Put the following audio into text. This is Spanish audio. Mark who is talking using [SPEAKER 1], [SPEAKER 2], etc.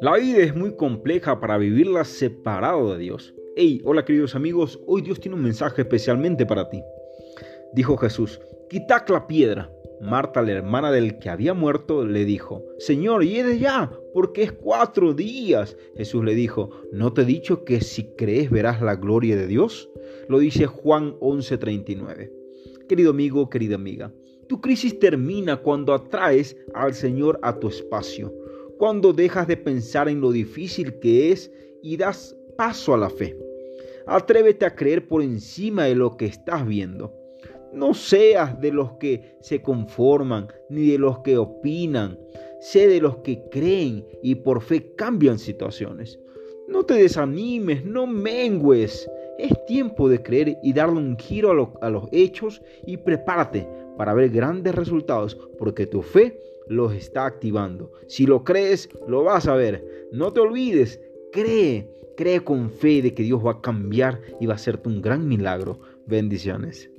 [SPEAKER 1] La vida es muy compleja para vivirla separado de Dios. Hey, hola queridos amigos, hoy Dios tiene un mensaje especialmente para ti. Dijo Jesús, quitad la piedra. Marta, la hermana del que había muerto, le dijo, Señor, de ya, porque es cuatro días. Jesús le dijo, ¿no te he dicho que si crees verás la gloria de Dios? Lo dice Juan 11:39. Querido amigo, querida amiga, tu crisis termina cuando atraes al Señor a tu espacio cuando dejas de pensar en lo difícil que es y das paso a la fe. Atrévete a creer por encima de lo que estás viendo. No seas de los que se conforman ni de los que opinan. Sé de los que creen y por fe cambian situaciones. No te desanimes, no mengues. Es tiempo de creer y darle un giro a, los hechos y prepárate para ver grandes resultados porque tu fe los está activando. Si lo crees, lo vas a ver. No te olvides, cree, cree con fe de que Dios va a cambiar y va a hacerte un gran milagro. Bendiciones.